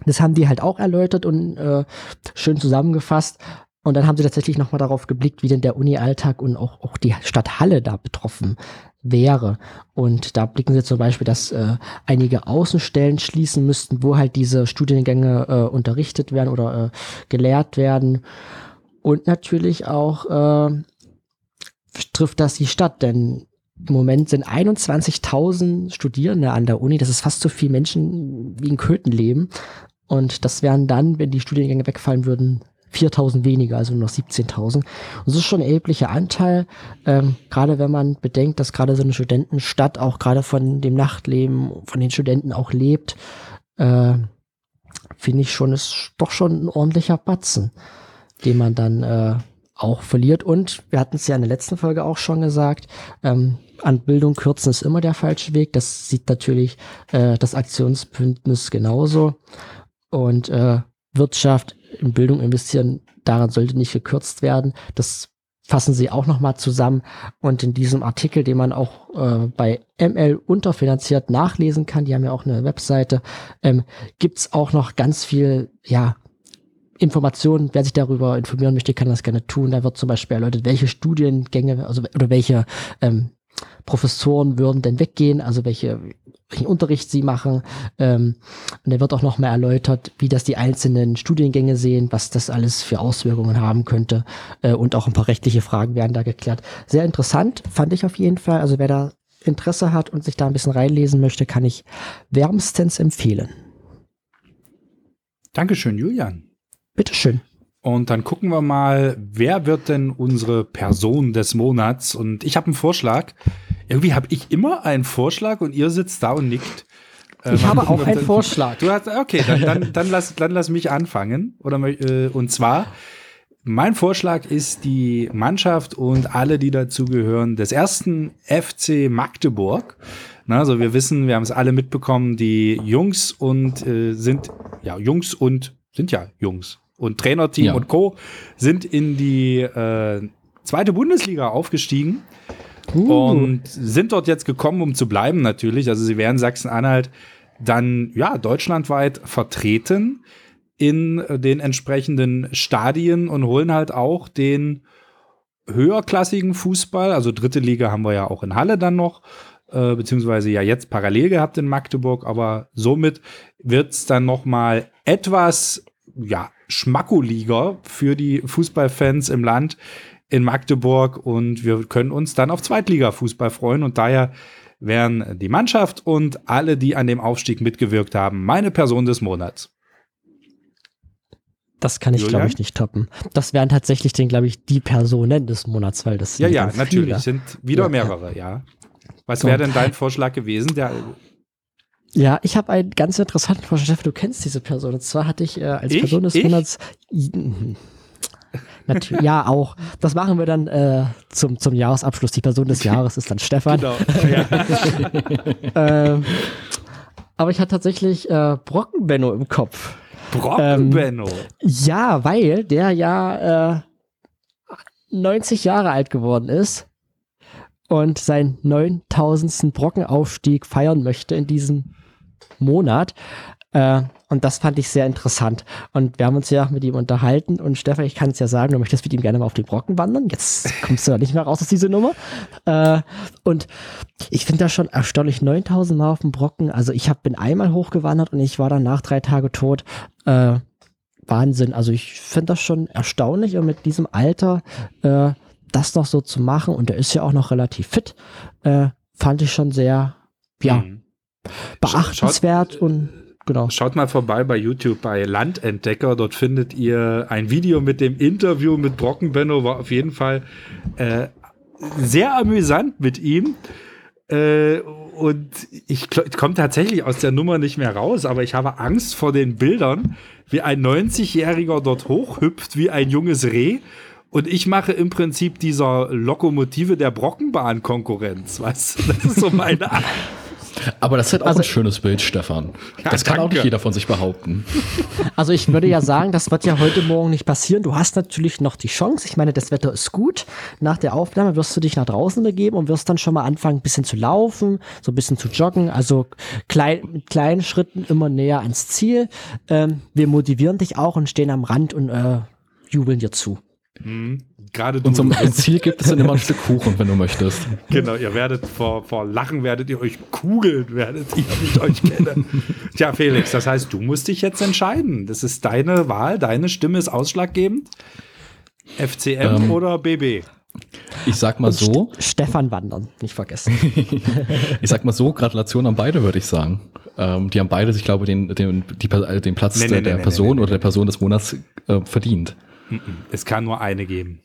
D: Das haben die halt auch erläutert und äh, schön zusammengefasst. Und dann haben sie tatsächlich nochmal darauf geblickt, wie denn der Uni-Alltag und auch, auch die Stadt Halle da betroffen wäre. Und da blicken sie zum Beispiel, dass äh, einige Außenstellen schließen müssten, wo halt diese Studiengänge äh, unterrichtet werden oder äh, gelehrt werden. Und natürlich auch äh, trifft das die Stadt, denn im Moment sind 21.000 Studierende an der Uni. Das ist fast so viel Menschen wie in Köthen leben. Und das wären dann, wenn die Studiengänge wegfallen würden, 4.000 weniger, also nur noch 17.000. Und das ist schon ein erheblicher Anteil, ähm, gerade wenn man bedenkt, dass gerade so eine Studentenstadt auch gerade von dem Nachtleben, von den Studenten auch lebt, äh, finde ich schon, ist doch schon ein ordentlicher Batzen, den man dann äh, auch verliert. Und wir hatten es ja in der letzten Folge auch schon gesagt, ähm, an Bildung kürzen ist immer der falsche Weg. Das sieht natürlich äh, das Aktionsbündnis genauso. Und äh, Wirtschaft in Bildung investieren, daran sollte nicht gekürzt werden. Das fassen sie auch nochmal zusammen. Und in diesem Artikel, den man auch äh, bei ML unterfinanziert nachlesen kann, die haben ja auch eine Webseite, ähm, gibt's auch noch ganz viel, ja, Informationen, wer sich darüber informieren möchte, kann das gerne tun. Da wird zum Beispiel erläutert, welche Studiengänge, also oder welche ähm, Professoren würden denn weggehen, also welche, welchen Unterricht sie machen. Ähm, und da wird auch noch mal erläutert, wie das die einzelnen Studiengänge sehen, was das alles für Auswirkungen haben könnte. Äh, und auch ein paar rechtliche Fragen werden da geklärt. Sehr interessant, fand ich auf jeden Fall. Also wer da Interesse hat und sich da ein bisschen reinlesen möchte, kann ich wärmstens empfehlen.
A: Dankeschön, Julian.
D: Bitteschön.
A: Und dann gucken wir mal, wer wird denn unsere Person des Monats? Und ich habe einen Vorschlag. Irgendwie habe ich immer einen Vorschlag und ihr sitzt da und nickt. Äh,
D: Ich
A: mal
D: habe auch einen Vorschlag.
A: Du hast, okay, dann, dann, dann, lass, dann lass mich anfangen. Oder, äh, und zwar, mein Vorschlag ist die Mannschaft und alle, die dazugehören, des ersten FC Magdeburg. Na, also wir wissen, wir haben es alle mitbekommen, die Jungs und äh, sind, ja, Jungs und sind ja Jungs. Und Trainerteam
C: Ja.
A: und Co. sind in die äh, zweite Bundesliga aufgestiegen und sind dort jetzt gekommen, um zu bleiben natürlich. Also sie werden Sachsen-Anhalt dann ja deutschlandweit vertreten in den entsprechenden Stadien und holen halt auch den höherklassigen Fußball. Also dritte Liga haben wir ja auch in Halle dann noch, äh, beziehungsweise ja jetzt parallel gehabt in Magdeburg. Aber somit wird's dann noch mal etwas ja Schmackoliga für die Fußballfans im Land in Magdeburg und wir können uns dann auf Zweitliga-Fußball freuen und daher wären die Mannschaft und alle, die an dem Aufstieg mitgewirkt haben, meine Person des Monats.
D: Das kann ich, glaube ich, nicht toppen. Das wären tatsächlich, den, glaube ich, die Personen des Monats, weil das
A: Ja,
D: sind
A: ja, natürlich,
D: viele.
A: sind wieder
D: Ja,
A: mehrere, ja. Was
D: So.
A: wäre denn dein Vorschlag gewesen? Der,
D: Ja, ich habe einen ganz interessanten Vorschlag. Steffen, du kennst diese Person. Und zwar hatte ich äh, als
A: Ich?
D: Person des
A: Ich?
D: Monats. Natürlich, ja, auch. Das machen wir dann äh, zum, zum Jahresabschluss. Die Person des Jahres ist dann Stefan.
A: genau. ja.
D: Ähm, aber ich hatte tatsächlich äh, Brockenbenno im Kopf.
A: Brockenbenno.
D: Ja, weil der ja äh, 90 Jahre alt geworden ist und seinen 9000. Brockenaufstieg feiern möchte in diesem Monat. Äh, und das fand ich sehr interessant. Und wir haben uns ja mit ihm unterhalten. Und Stefan, ich kann es ja sagen, du möchtest mit ihm gerne mal auf den Brocken wandern. Jetzt kommst du da nicht mehr raus aus dieser Nummer. Äh, und ich finde das schon erstaunlich. 9000 Mal auf dem Brocken. Also ich hab, bin einmal hochgewandert und ich war dann nach drei Tage tot. Äh, Wahnsinn. Also ich finde das schon erstaunlich und mit diesem Alter äh, das noch so zu machen und er ist ja auch noch relativ fit, äh, fand ich schon sehr, ja,
A: Mhm.
D: beachtenswert
A: Schaut-
D: und genau.
A: Schaut mal vorbei bei YouTube bei Landentdecker. Dort findet ihr ein Video mit dem Interview mit Brockenbenno. War auf jeden Fall äh, sehr amüsant mit ihm. Äh, und ich komme tatsächlich aus der Nummer nicht mehr raus, aber ich habe Angst vor den Bildern, wie ein 90-Jähriger dort hochhüpft wie ein junges Reh. Und ich mache im Prinzip dieser Lokomotive der Brockenbahn Konkurrenz. Weißt du? Das ist so meine Art.
C: Aber das ist halt auch
D: Also-
C: ein schönes Bild, Stefan.
A: Ja,
C: das kann auch nicht jeder von sich behaupten.
D: Also ich würde ja sagen, das wird ja heute Morgen nicht passieren. Du hast natürlich noch die Chance. Ich meine, das Wetter ist gut. Nach der Aufnahme wirst du dich nach draußen begeben und wirst dann schon mal anfangen, ein bisschen zu laufen, so ein bisschen zu joggen. Also klein, mit kleinen Schritten immer näher ans Ziel. Ähm, wir motivieren dich auch und stehen am Rand und äh, jubeln dir zu.
A: Gerade du.
C: Und zum Ziel gibt es dann immer ein Stück Kuchen, wenn du möchtest.
A: Genau, ihr werdet vor, vor Lachen, werdet ihr euch kugeln, werdet ihr, wie ich euch kenne. Tja, Felix, das heißt, du musst dich jetzt entscheiden. Das ist deine Wahl, deine Stimme ist ausschlaggebend. FCM
C: Ähm.
A: oder BB?
C: Ich sag mal so,
D: Stefan wandern, nicht vergessen.
C: ich sag mal so, Gratulation an beide, würde ich sagen. Ähm, die haben beide, ich glaube, den, den, die, den Platz
A: Nee, nee,
C: der,
A: nee,
C: der
A: nee,
C: Person
A: nee, nee,
C: oder der Person des Monats äh, verdient.
A: Es kann nur eine geben.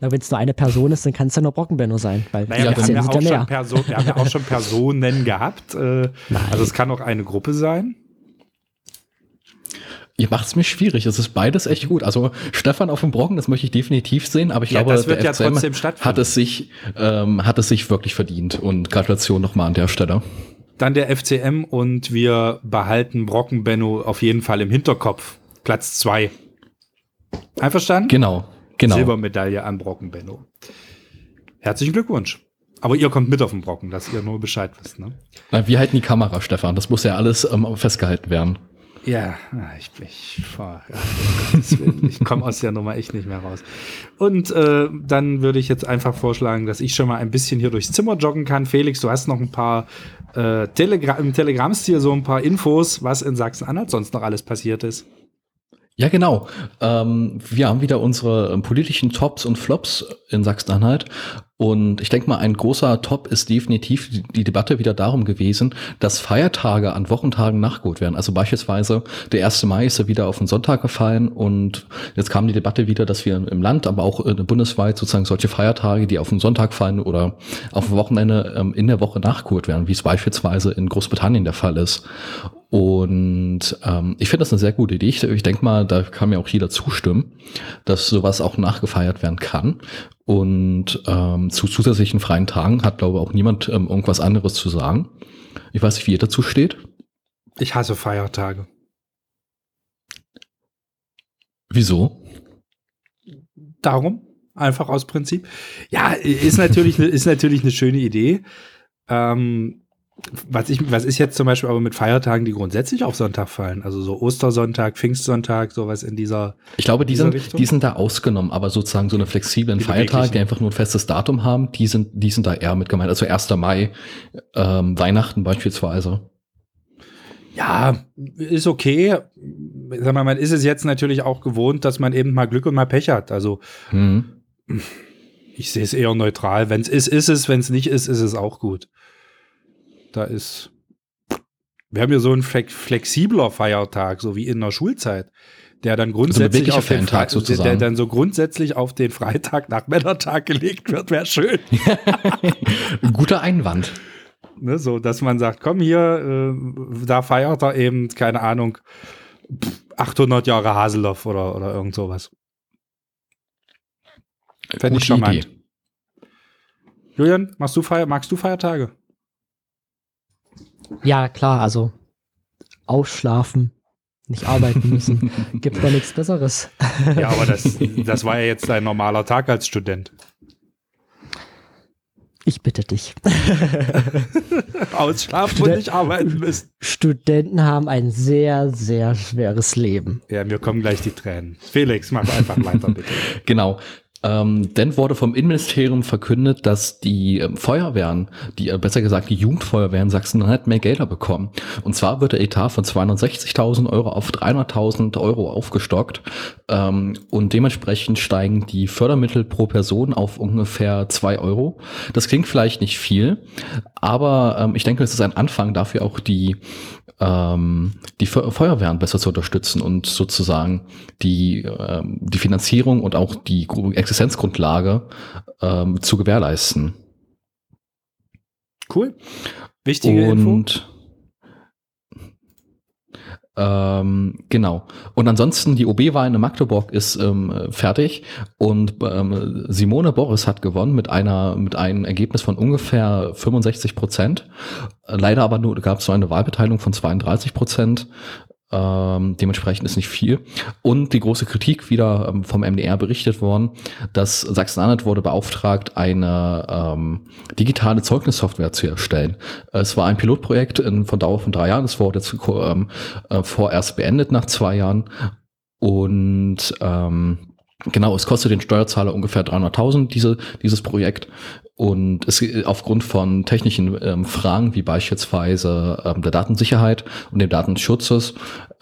D: Na, Wenn es nur eine Person ist, dann kann es ja nur Brockenbenno sein. Weil
A: Naja,
C: Ja,
A: wir, haben ja auch schon. Person, wir haben ja auch schon Personen gehabt. Äh, also es kann auch eine Gruppe sein.
C: Ihr macht es mir schwierig. Es ist beides echt gut. Also Stefan auf dem Brocken, das möchte ich definitiv sehen, aber ich
A: Ja,
C: glaube,
A: das wird
C: der
A: ja
C: FCM
A: trotzdem stattfinden.
C: hat es sich, ähm, hat es sich wirklich verdient. Und Gratulation nochmal an der Stelle.
A: Dann der FCM und wir behalten Brockenbenno auf jeden Fall im Hinterkopf. Platz zwei. Einverstanden?
C: Genau, genau.
A: Silbermedaille an Brockenbenno. Herzlichen Glückwunsch. Aber ihr kommt mit auf den Brocken, dass ihr nur Bescheid wisst, ne?
C: Na, Wir halten die Kamera, Stefan. Das muss ja alles ähm, festgehalten werden.
A: Ja, ich, ich, ich komme aus der Nummer echt nicht mehr raus. Und äh, dann würde ich jetzt einfach vorschlagen, dass ich schon mal ein bisschen hier durchs Zimmer joggen kann. Felix, du hast noch ein paar äh, Telegra im Telegram-Stil so ein paar Infos, was in Sachsen-Anhalt sonst noch alles passiert ist.
C: Ja, genau. Ähm, wir haben wieder unsere ähm, politischen Tops und Flops in Sachsen-Anhalt. Und ich denke mal, ein großer Top ist definitiv die, Debatte wieder darum gewesen, dass Feiertage an Wochentagen nachgeholt werden. Also beispielsweise der 1. Mai ist ja wieder auf den Sonntag gefallen und jetzt kam die Debatte wieder, dass wir im Land, aber auch äh, bundesweit sozusagen solche Feiertage, die auf den Sonntag fallen oder auf dem Wochenende ähm, in der Woche nachgeholt werden, wie es beispielsweise in Großbritannien der Fall ist. Und ähm, ich finde das eine sehr gute Idee. Ich, ich denke mal, da kann mir auch jeder zustimmen, dass sowas auch nachgefeiert werden kann. Und ähm, zu zusätzlichen freien Tagen hat, glaube ich, auch niemand ähm, irgendwas anderes zu sagen. Ich weiß nicht, wie ihr dazu steht.
A: Ich hasse Feiertage.
C: Wieso?
A: Darum, einfach aus Prinzip. Ja, ist natürlich, ist natürlich eine schöne Idee. Ähm, was, ich, was ist jetzt zum Beispiel aber mit Feiertagen, die grundsätzlich auf Sonntag fallen? Also so Ostersonntag, Pfingstsonntag, sowas in dieser.
C: Ich glaube, die sind,
A: Richtung?
C: die sind da ausgenommen, aber sozusagen so eine flexiblen
A: Die
C: Feiertage, die einfach nur ein festes Datum haben, die sind, die sind da eher mit gemeint. Also 1. Mai, ähm, Weihnachten beispielsweise.
A: Ja, ist okay. sag mal, man ist es jetzt natürlich auch gewohnt, dass man eben mal Glück und mal Pech hat. Also
C: Mhm.
A: ich sehe es eher neutral. Wenn es ist, ist es. Wenn es nicht ist, ist es auch gut. Da ist. Wir haben ja so einen flex flexibler Feiertag, so wie in der Schulzeit, der dann grundsätzlich
C: beweglicher
A: auf den
C: Feiertag
A: Fre- der,
C: sozusagen.
A: dann so grundsätzlich auf den Freitag nach Männertag gelegt wird, wäre schön.
C: Guter Einwand.
A: Ne, so, dass man sagt, komm hier, äh, da feiert er eben, keine Ahnung, pff, 800 Jahre Haseloff oder, oder irgend sowas. Fände ich charmant.
C: Idee.
A: Julian, machst du Feier, magst du Feiertage?
D: Ja, klar, also ausschlafen, nicht arbeiten müssen. Gibt da nichts Besseres.
A: Ja, aber das, das war ja jetzt dein normaler Tag als Student.
D: Ich bitte dich.
A: Ausschlafen und
D: Student-
A: nicht arbeiten müssen.
D: Studenten haben ein sehr, sehr schweres Leben.
A: Ja, mir kommen gleich die Tränen. Felix, mach einfach weiter, bitte.
C: Genau. Ähm, dann wurde vom Innenministerium verkündet, dass die ähm, Feuerwehren, die äh, besser gesagt die Jugendfeuerwehren Sachsen-Anhalt mehr Gelder bekommen. Und zwar wird der Etat von 260.000 Euro auf 300.000 Euro aufgestockt ähm, und dementsprechend steigen die Fördermittel pro Person auf ungefähr 2 Euro. Das klingt vielleicht nicht viel, aber ähm, ich denke, es ist ein Anfang dafür auch die ähm, die Fe- Feuerwehren besser zu unterstützen und sozusagen die, ähm, die Finanzierung und auch die Gru- Existenzgrundlage ähm, zu gewährleisten.
A: Cool. Wichtige Info.
C: und ähm, genau. Und ansonsten, die OB-Wahl in Magdeburg ist ähm, fertig und ähm, Simone Boris hat gewonnen mit einer mit einem Ergebnis von ungefähr 65 Prozent. Leider aber nur gab es nur eine Wahlbeteiligung von 32 Prozent. Ähm, dementsprechend ist nicht viel. Und die große Kritik wieder ähm, vom MDR berichtet worden, dass Sachsen-Anhalt wurde beauftragt, eine ähm, digitale Zeugnissoftware zu erstellen. Es war ein Pilotprojekt in, von Dauer von drei Jahren. Es wurde jetzt ähm, äh, vorerst beendet nach zwei Jahren. Und ähm, Genau, es kostet den Steuerzahler ungefähr 300.000 diese, dieses Projekt und es aufgrund von technischen ähm, Fragen wie beispielsweise ähm, der Datensicherheit und dem Datenschutzes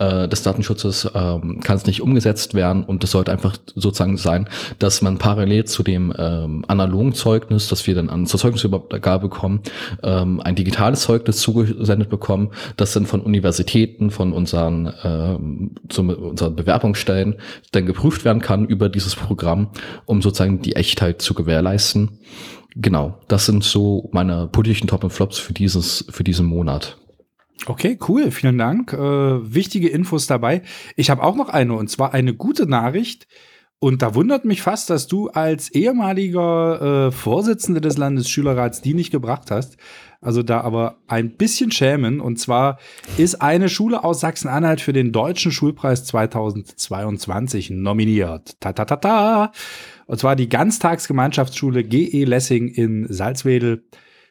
C: äh, des Datenschutzes ähm, kann es nicht umgesetzt werden und es sollte einfach sozusagen sein, dass man parallel zu dem ähm, analogen Zeugnis, das wir dann an zur Zeugnisübergabe bekommen, ähm, ein digitales Zeugnis zugesendet bekommen, das dann von Universitäten, von unseren, ähm, zum, unseren Bewerbungsstellen dann geprüft werden kann über dieses Programm, um sozusagen die Echtheit zu gewährleisten. Genau, das sind so meine politischen Top und Flops für dieses, für diesen Monat.
A: Okay, cool, vielen Dank. Äh, wichtige Infos dabei. Ich habe auch noch eine, und zwar eine gute Nachricht. Und da wundert mich fast, dass du als ehemaliger äh, Vorsitzender des Landesschülerrats die nicht gebracht hast. Also da aber ein bisschen schämen. Und zwar ist eine Schule aus Sachsen-Anhalt für den Deutschen Schulpreis 2022 nominiert. Ta ta ta ta. Und zwar die Ganztagsgemeinschaftsschule GE Lessing in Salzwedel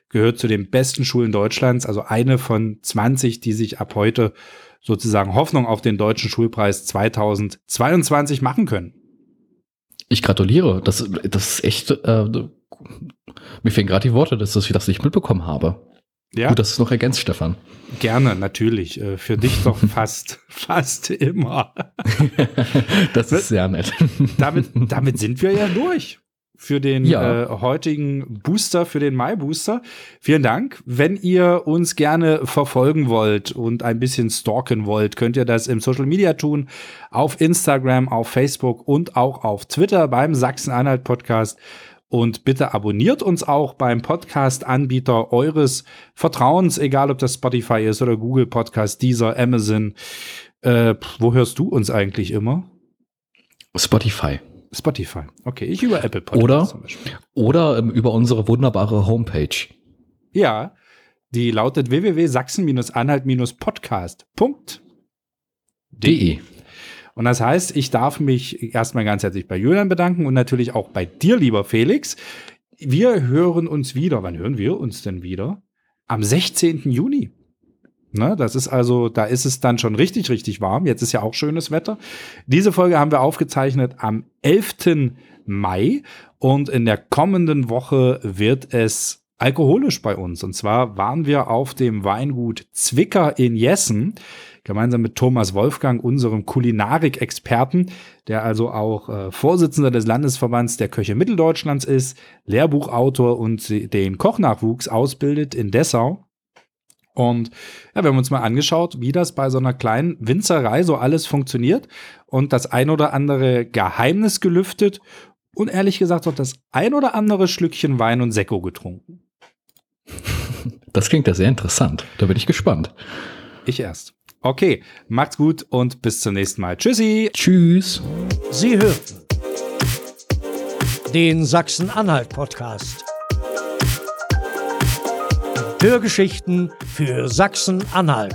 A: gehört zu den besten Schulen Deutschlands, also eine von 20, die sich ab heute sozusagen Hoffnung auf den Deutschen Schulpreis 2022 machen können.
C: Ich gratuliere. Das, das ist echt. Äh, mir fehlen gerade die Worte, dass ich das nicht mitbekommen habe.
A: Ja,
C: Gut, dass du es noch ergänzt, Stefan.
A: gerne, natürlich. Äh, Für dich doch fast, fast immer.
C: das ist sehr nett.
A: Damit, damit sind wir ja durch für den
C: Ja.
A: äh, heutigen Booster, für den Mai-Booster. Vielen Dank. Wenn ihr uns gerne verfolgen wollt und ein bisschen stalken wollt, könnt ihr das im Social Media tun. Auf Instagram, auf Facebook und auch auf Twitter beim Sachsen-Anhalt Podcast. Und bitte abonniert uns auch beim Podcast-Anbieter eures Vertrauens, egal ob das Spotify ist oder Google Podcast, dieser Amazon. Äh, wo hörst du uns eigentlich immer?
C: Spotify.
A: Spotify. Okay, ich über Apple Podcasts
C: Oder?
A: zum Beispiel.
C: Oder ähm, über unsere wunderbare Homepage.
A: Ja, die lautet www.sachsen-anhalt-podcast.de. Und das heißt, ich darf mich erstmal ganz herzlich bei Julian bedanken und natürlich auch bei dir, lieber Felix. Wir hören uns wieder. Wann hören wir uns denn wieder? Am 16. Juni. Ne, das ist also, da ist es dann schon richtig, richtig warm. Jetzt ist ja auch schönes Wetter. Diese Folge haben wir aufgezeichnet am 11. Mai und in der kommenden Woche wird es alkoholisch bei uns. Und zwar waren wir auf dem Weingut Zwicker in Jessen gemeinsam mit Thomas Wolfgang, unserem Kulinarik-Experten, der also auch äh, Vorsitzender des Landesverbands der Köche Mitteldeutschlands ist, Lehrbuchautor und den Kochnachwuchs ausbildet in Dessau. Und ja, wir haben uns mal angeschaut, wie das bei so einer kleinen Winzerei so alles funktioniert und das ein oder andere Geheimnis gelüftet und ehrlich gesagt auch das ein oder andere Schlückchen Wein und Sekko getrunken.
C: Das klingt ja sehr interessant. Da bin ich gespannt.
A: Ich erst. Okay, macht's gut und bis zum nächsten Mal. Tschüssi.
C: Tschüss.
B: Sie hörten den Sachsen-Anhalt-Podcast. Hörgeschichten für Sachsen-Anhalt.